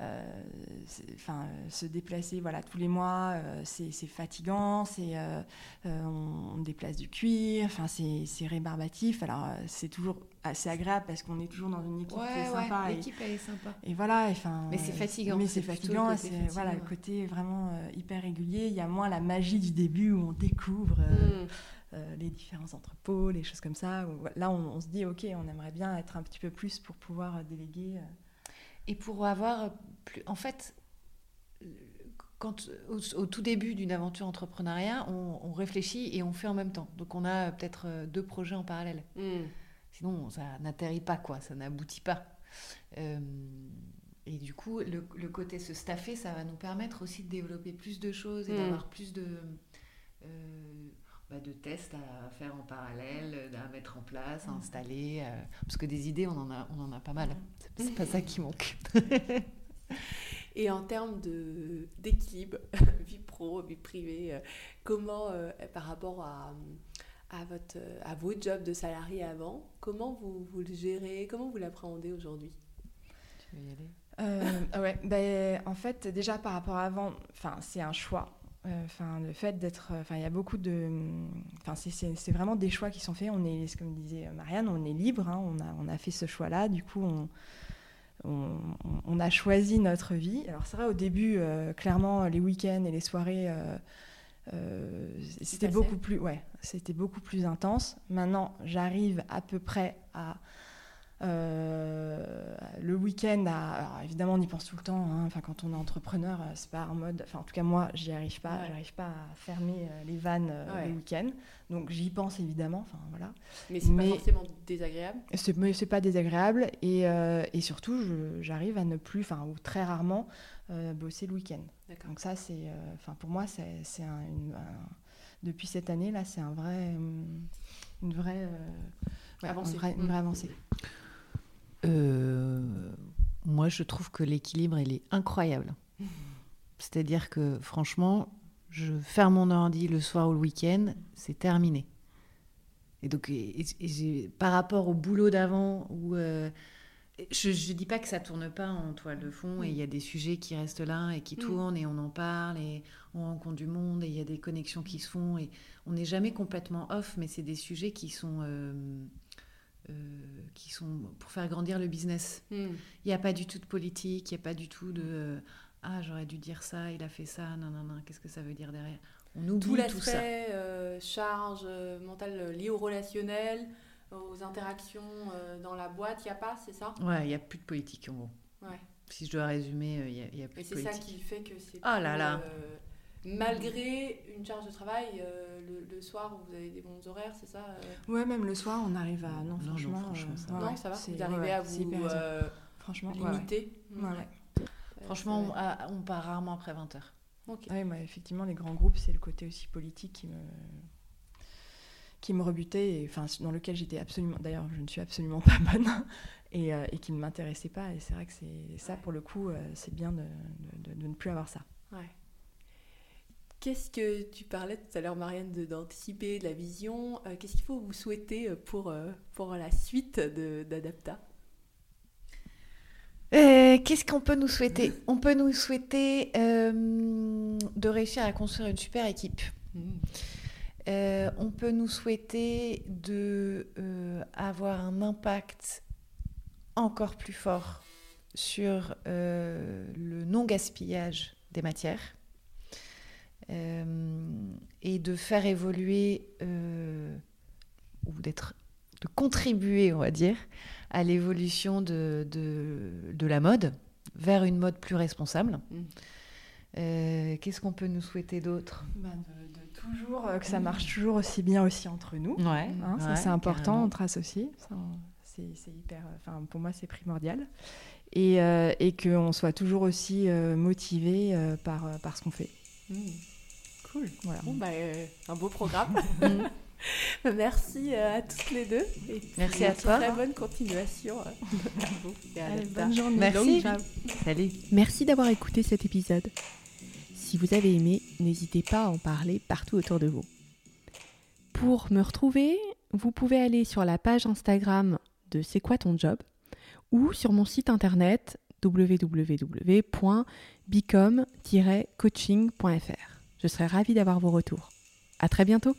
Speaker 2: enfin, se déplacer voilà, tous les mois, euh, c'est fatigant, c'est euh, on, déplace du cuir, enfin, c'est rébarbatif. Alors, c'est toujours assez agréable parce qu'on est toujours dans une équipe qui est sympa.
Speaker 4: L'équipe, elle est sympa.
Speaker 2: Et voilà. Enfin,
Speaker 4: mais c'est fatigant.
Speaker 2: Mais c'est fatigant. C'est voilà, le côté vraiment hyper régulier. Il y a moins la magie du début où on découvre. Mm. les différents entrepôts, les choses comme ça. là, on, on, se dit, OK, on aimerait bien être un petit peu plus pour pouvoir déléguer.
Speaker 4: Et pour avoir plus. En fait, quand, au, tout début d'une aventure entrepreneuriat, on, réfléchit et on fait en même temps. Donc on a peut-être euh, deux projets en parallèle. Hmm. Sinon, ça n'atterrit pas, quoi, ça n'aboutit pas. Euh, et du coup, le, le, côté se staffer, ça va nous permettre aussi de développer plus de choses et hmm. d'avoir plus de, euh, de tests à faire en parallèle, à mettre en place, à mm. installer. Euh, parce que des idées, on en a, on en a pas mal. C'est pas ça qui manque.
Speaker 3: Et en termes d'équilibre, vie pro, vie privée, euh, comment, euh, par rapport à, à, votre, à vos jobs de salarié avant, comment vous, vous le gérez Comment vous l'appréhendez aujourd'hui?
Speaker 2: Tu veux y aller? Ouais, ben, en fait, déjà par rapport à avant, c'est un choix. Euh, enfin, le fait d'être, euh, enfin, il y a beaucoup de, enfin, c'est vraiment des choix qui sont faits. On est, comme disait Marianne, on est libre. Hein. on a, on a fait ce choix-là. Du coup, on, on, a choisi notre vie. Alors c'est vrai, au début, euh, clairement, les week-ends et les soirées, c'était beaucoup plus, ouais, c'était beaucoup plus intense. Maintenant, j'arrive à peu près à euh, le week-end, alors évidemment, on y pense tout le temps. Hein. Enfin, quand on est entrepreneur, euh, c'est pas en mode. Enfin, en tout cas, moi, j'y arrive pas. J'arrive pas à fermer euh, les vannes le week-end. Donc, j'y pense évidemment. Enfin, voilà.
Speaker 3: Mais c'est pas forcément désagréable.
Speaker 2: C'est pas désagréable et, et surtout, j'arrive à ne plus, enfin, ou très rarement, bosser le week-end. Donc ça, c'est, enfin, pour moi, c'est un, depuis cette année là, c'est un vrai, une vraie,
Speaker 3: avancée.
Speaker 2: une vraie avancée.
Speaker 4: Euh, moi, je trouve que l'équilibre, il est incroyable. C'est-à-dire que, franchement, je ferme mon ordi le soir ou le week-end, c'est terminé. Et donc, par rapport au boulot d'avant, où euh, je ne dis pas que ça tourne pas en toile de fond, et il y a des sujets qui restent là et qui mm. tournent, et on en parle, et on rencontre du monde, et il y a des connexions qui se font, et on n'est jamais complètement off, mais c'est des sujets qui sont euh, euh, qui sont pour faire grandir le business. Hmm. Il n'y a pas du tout de politique, il n'y a pas du tout de euh, ah j'aurais dû dire ça, il a fait ça, non non non, qu'est-ce que ça veut dire derrière?
Speaker 3: On oublie tout, tout ça. Euh, charge mentale liée au relationnel, aux interactions dans la boîte, il n'y a pas, c'est ça?
Speaker 4: Ouais, il n'y a plus de politique en gros. Ouais. Si je dois résumer, il n'y a, a, plus de politique.
Speaker 3: Et c'est ça qui fait que c'est.
Speaker 4: Oh là là
Speaker 3: malgré une charge de travail euh, le, soir où vous avez des bons horaires, c'est ça
Speaker 2: euh Ouais, même le soir, on arrive à. Non, franchement,
Speaker 3: euh, ça, non, ça va. Vous arrivez à vous franchement, limiter.
Speaker 4: Franchement, on, part rarement après 20h.
Speaker 2: Okay. moi, effectivement, les grands groupes, c'est le côté aussi politique qui me qui me rebutait, et, enfin, dans lequel j'étais absolument, d'ailleurs, je ne suis absolument pas bonne, et, et qui ne m'intéressait pas. Et c'est vrai que c'est ça, pour le coup, c'est bien de, de, de, ne plus avoir ça.
Speaker 3: Ouais. Qu'est-ce que tu parlais tout à l'heure, Marianne, d'anticiper, de, la vision euh, Qu'est-ce qu'il faut vous souhaiter euh, pour, euh, pour la suite d'Adapta?
Speaker 4: Qu'est-ce qu'on peut nous souhaiter? On peut nous souhaiter de réussir à construire une super équipe. Mmh. on peut nous souhaiter de avoir un impact encore plus fort sur le non gaspillage des matières et de faire évoluer euh, ou d'être de contribuer, on va dire, à l'évolution de, de, la mode vers une mode plus responsable. Mm. Euh, qu'est-ce qu'on peut nous souhaiter d'autre?
Speaker 2: Bah, de, toujours que ça marche toujours aussi bien aussi entre nous.
Speaker 4: Ouais,
Speaker 2: hein,
Speaker 4: ça
Speaker 2: c'est important entre associés. C'est hyper. Enfin, pour moi, c'est primordial. Et, euh, et qu'on soit toujours aussi euh, motivé par, par ce qu'on fait. Mm.
Speaker 5: Cool. Voilà. Bon, bah, un beau programme. Merci à toutes les deux.
Speaker 4: Merci à toi.
Speaker 5: Très bonne continuation.
Speaker 2: bonne journée.
Speaker 4: Merci.
Speaker 3: Salut. Merci d'avoir écouté cet épisode. Si vous avez aimé, n'hésitez pas à en parler partout autour de vous. Pour me retrouver, vous pouvez aller sur la page Instagram de C'est quoi ton job ou sur mon site internet www.bicom-coaching.fr. Je serai ravie d'avoir vos retours. À très bientôt!